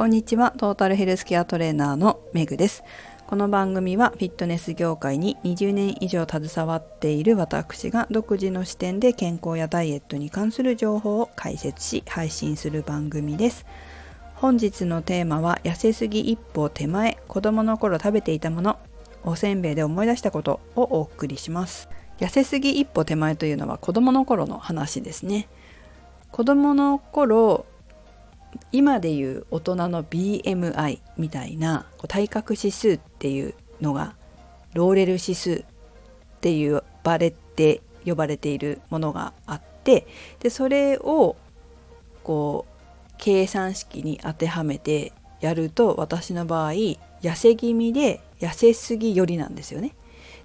こんにちは。トータルヘルスケアトレーナーのメグです。この番組はフィットネス業界に20年以上携わっている私が独自の視点で健康やダイエットに関する情報を解説し配信する番組です。本日のテーマは痩せすぎ一歩手前子供の頃食べていたものおせんべいで思い出したことをお送りします。痩せすぎ一歩手前というのは子供の頃の話ですね。子供の頃今でいう大人の BMI みたいな体格指数っていうのがローレル指数って呼ばれて呼ばれているものがあってでそれをこう計算式に当てはめてやると私の場合痩せ気味で痩せすぎよりなんですよね。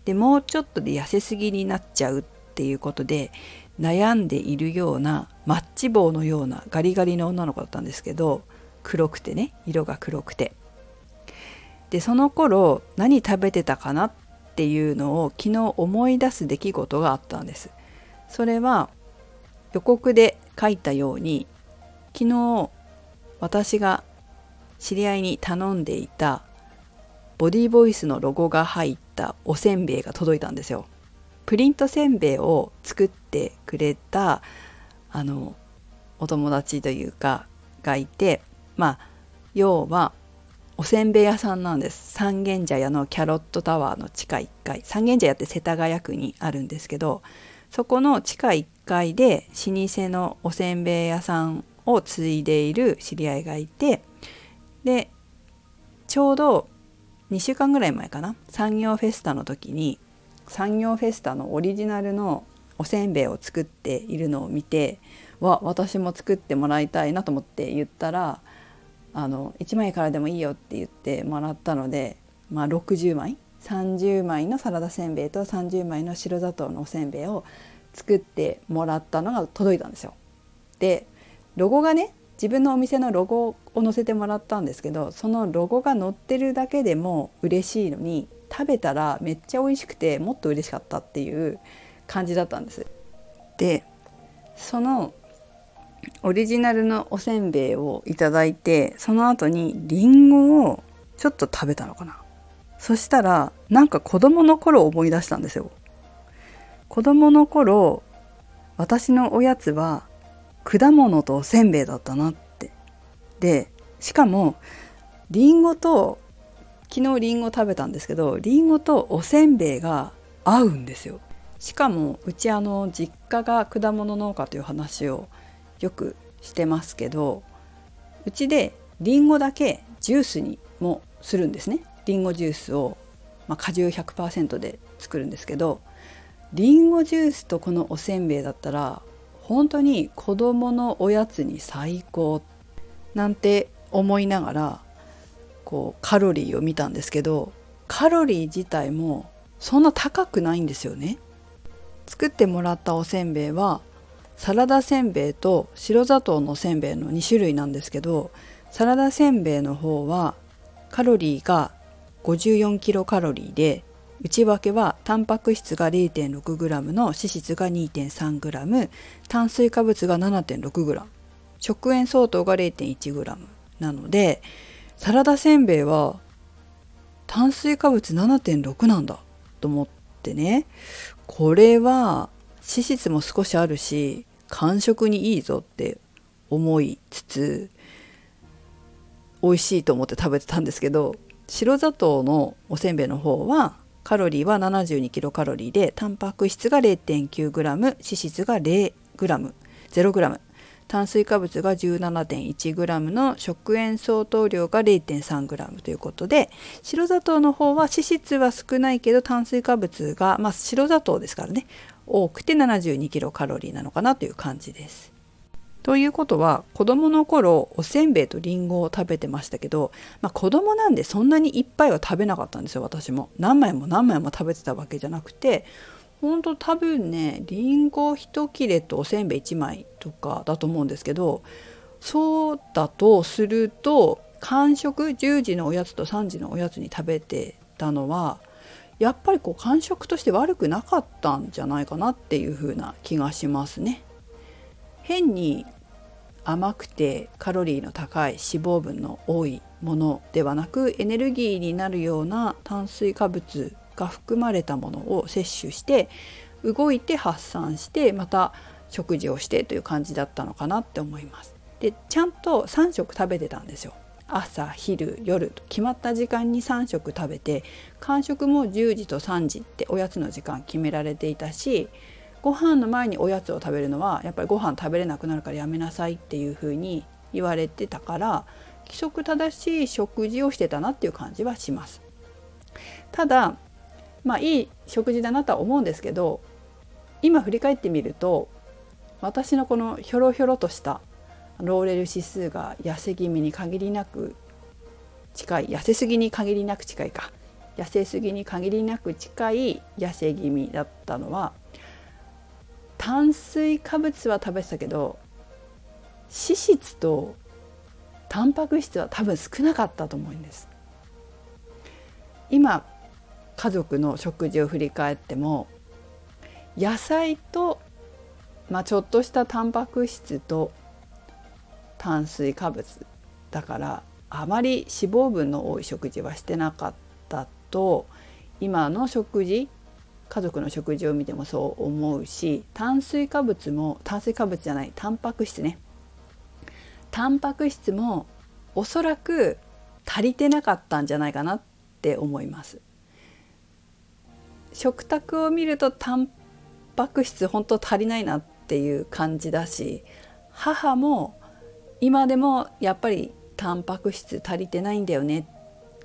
でもうちょっとで痩せすぎになっちゃうっていうことで悩んでいるようなマッチ棒のようなガリガリの女の子だったんですけど黒くてね色が黒くて。でその頃何食べてたかなっていうのを昨日思い出す出来事があったんです。それは予告で書いたように昨日私が知り合いに頼んでいたボディーボイスのロゴが入ったおせんべいが届いたんですよ。プリントせんべいを作ってくれたあのお友達というかがいてまあ要はおせんべい屋さんなんです。三軒茶屋のキャロットタワーの地下1階。三軒茶屋って世田谷区にあるんですけどそこの地下1階で老舗のおせんべい屋さんを継いでいる知り合いがいてでちょうど2週間ぐらい前かな？産業フェスタの時に産業フェスタのオリジナルのおせんべいを作っているのを見てわ私も作ってもらいたいなと思って言ったらあの1枚からでもいいよって言ってもらったので、まあ、60枚30枚のサラダせんべいと30枚の白砂糖のおせんべいを作ってもらったのが届いたんですよ。でロゴがね自分のお店のロゴを載せてもらったんですけどそのロゴが載ってるだけでも嬉しいのに食べたらめっちゃ美味しくてもっと嬉しかったっていう感じだったんです。でそのオリジナルのおせんべいをいただいてその後にりんごをちょっと食べたのかなそしたらなんか子供の頃思い出したんですよ子供の頃私のおやつは果物とおせんべいだったなって。でしかもりんごと昨日りんご食べたんですけどりんごとおせんべいが合うんですよ。しかもうちあの実家が果物農家という話をよくしてますけどうちでりんごだけジュースにもするんですね。りんごジュースを、まあ、果汁100%で作るんですけどりんごジュースとこのおせんべいだったら本当に子供のおやつに最高なんて思いながらこうカロリーを見たんですけどカロリー自体もそんな高くないんですよね。作ってもらったおせんべいはサラダせんべいと白砂糖のせんべいの2種類なんですけどサラダせんべいの方はカロリーが54キロカロリーで内訳はタンパク質が 0.6g の脂質が 2.3g 炭水化物が 7.6g 食塩相当が 0.1g なのでサラダせんべいは炭水化物7.6なんだ。と思ってね。これは脂質も少しあるし間食にいいぞって思いつつ美味しいと思って食べてたんですけど白砂糖のおせんべいの方はカロリーは72キロカロリーでタンパク質が 0.9g 脂質が 0g 0g 炭水化物が 17.1g の食塩相当量が 0.3g ということで白砂糖の方は脂質は少ないけど炭水化物が、まあ、白砂糖ですからね多くて72キロカロリーなのかなという感じです。ということは子供の頃おせんべいとりんごを食べてましたけど、まあ、子供なんでそんなにいっぱいは食べなかったんですよ私も何枚も何枚も食べてたわけじゃなくてほんと多分ねりんご1切れとおせんべい1枚とかだと思うんですけどそうだとすると間食10時のおやつと3時のおやつに食べてたのはやっぱりこう間食として悪くなかったんじゃないかなっていう風な気がしますね。変に甘くてカロリーの高い脂肪分の多いものではなくエネルギーになるような炭水化物が含まれたものを摂取して動いて発散してまた食事をしてという感じだったのかなって思います。でちゃんと3食食べてたんですよ。朝昼夜と決まった時間に3食食べて間食も10時と3時っておやつの時間決められていたしご飯の前におやつを食べるのはやっぱりご飯食べれなくなるからやめなさいっていうふうに言われてたから規則正しい食事をしてたなっていう感じはします。ただまあいい食事だなとは思うんですけど今振り返ってみると私のこのひょろひょろとしたローレル指数が痩せ気味に限りなく近い痩せすぎに限りなく近いか痩せすぎに限りなく近い痩せ気味だったのは炭水化物は食べてたけど脂質とタンパク質は多分少なかったと思うんです。今家族の食事を振り返っても野菜と、まあ、ちょっとしたタンパク質と炭水化物だからあまり脂肪分の多い食事はしてなかったと今の食事家族の食事を見てもそう思うし炭水化物も炭水化物じゃないタンパク質ね。タンパク質もおそらく足りてなかったんじゃないかなって思います。食卓を見るとタンパク質本当足りないなっていう感じだし母も今でもやっぱりタンパク質足りてないんだよね。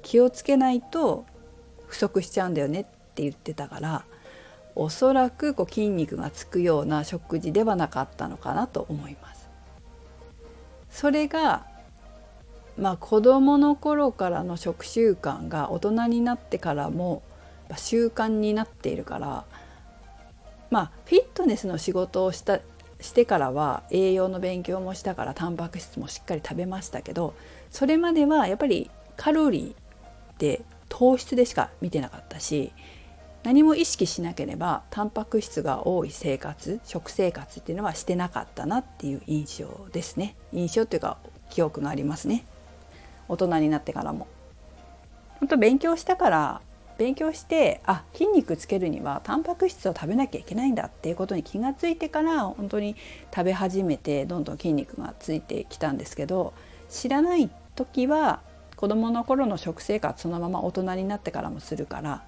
気をつけないと不足しちゃうんだよねっって言ってたからおそらくこう筋肉がつくような食事ではなかったのかなと思います。それがまあ子どもの頃からの食習慣が大人になってからも習慣になっているからまあフィットネスの仕事をしたしてからは栄養の勉強もしたからタンパク質もしっかり食べましたけどそれまではやっぱりカロリーで糖質でしか見てなかったし何も意識しなければタンパク質が多い生活食生活っていうのはしてなかったなっていう印象ですね。印象っていうか記憶がありますね。大人になってからも。本当勉強したから勉強してあ筋肉つけるにはタンパク質を食べなきゃいけないんだっていうことに気がついてから本当に食べ始めてどんどん筋肉がついてきたんですけど知らない時は子どもの頃の食生活そのまま大人になってからもするから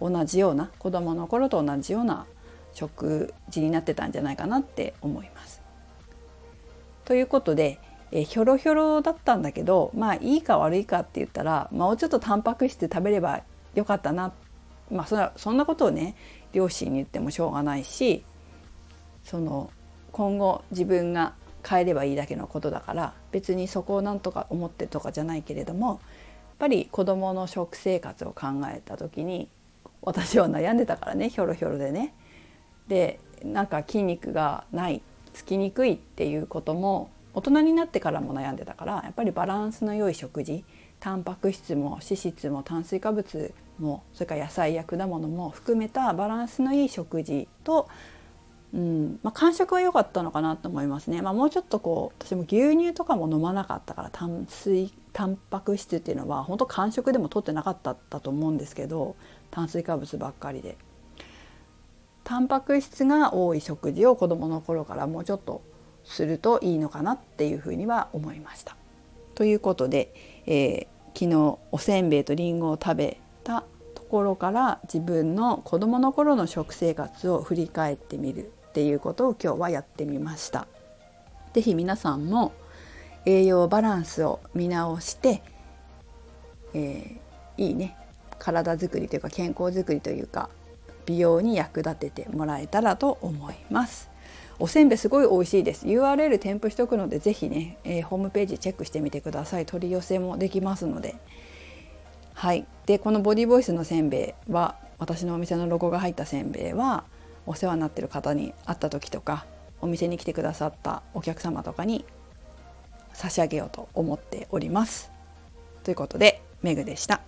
同じような子どもの頃と同じような食事になってたんじゃないかなって思います。ということでえひょろひょろだったんだけどまあいいか悪いかって言ったら、まあ、もうちょっとタンパク質食べればよかったなまあそんなそんなことをね両親に言ってもしょうがないしその今後自分が変えればいいだけのことだから別にそこを何とか思ってとかじゃないけれどもやっぱり子どもの食生活を考えた時に私は悩んでたからねひょろひょろでね。でなんか筋肉がないつきにくいっていうことも大人になってからも悩んでたからやっぱりバランスの良い食事タンパク質も脂質も炭水化物もそれから野菜や果物も含めたバランスのいい食事と、うんまあ、間食は良かったのかなと思いますね、まあ、もうちょっとこう私も牛乳とかも飲まなかったから炭水タンパク質っていうのは本当間食でも取ってなかったと思うんですけど炭水化物ばっかりでタンパク質が多い食事を子どもの頃からもうちょっとするといいのかなっていうふうには思いました。ということで、えー、昨日おせんべいとりんごを食べたところから自分の子どもの頃の食生活を振り返ってみるっていうことを今日はやってみました。是非皆さんも栄養バランスを見直して、えー、いいね体づくりというか健康づくりというか美容に役立ててもらえたらと思います。おせんべいすごい美味しいです。URL 添付しておくのでぜひね、えー、ホームページチェックしてみてください。取り寄せもできますので。はい。でこのボディボイスのせんべいは私のお店のロゴが入ったせんべいはお世話になってる方に会った時とかお店に来てくださったお客様とかに差し上げようと思っております。ということでメグでした。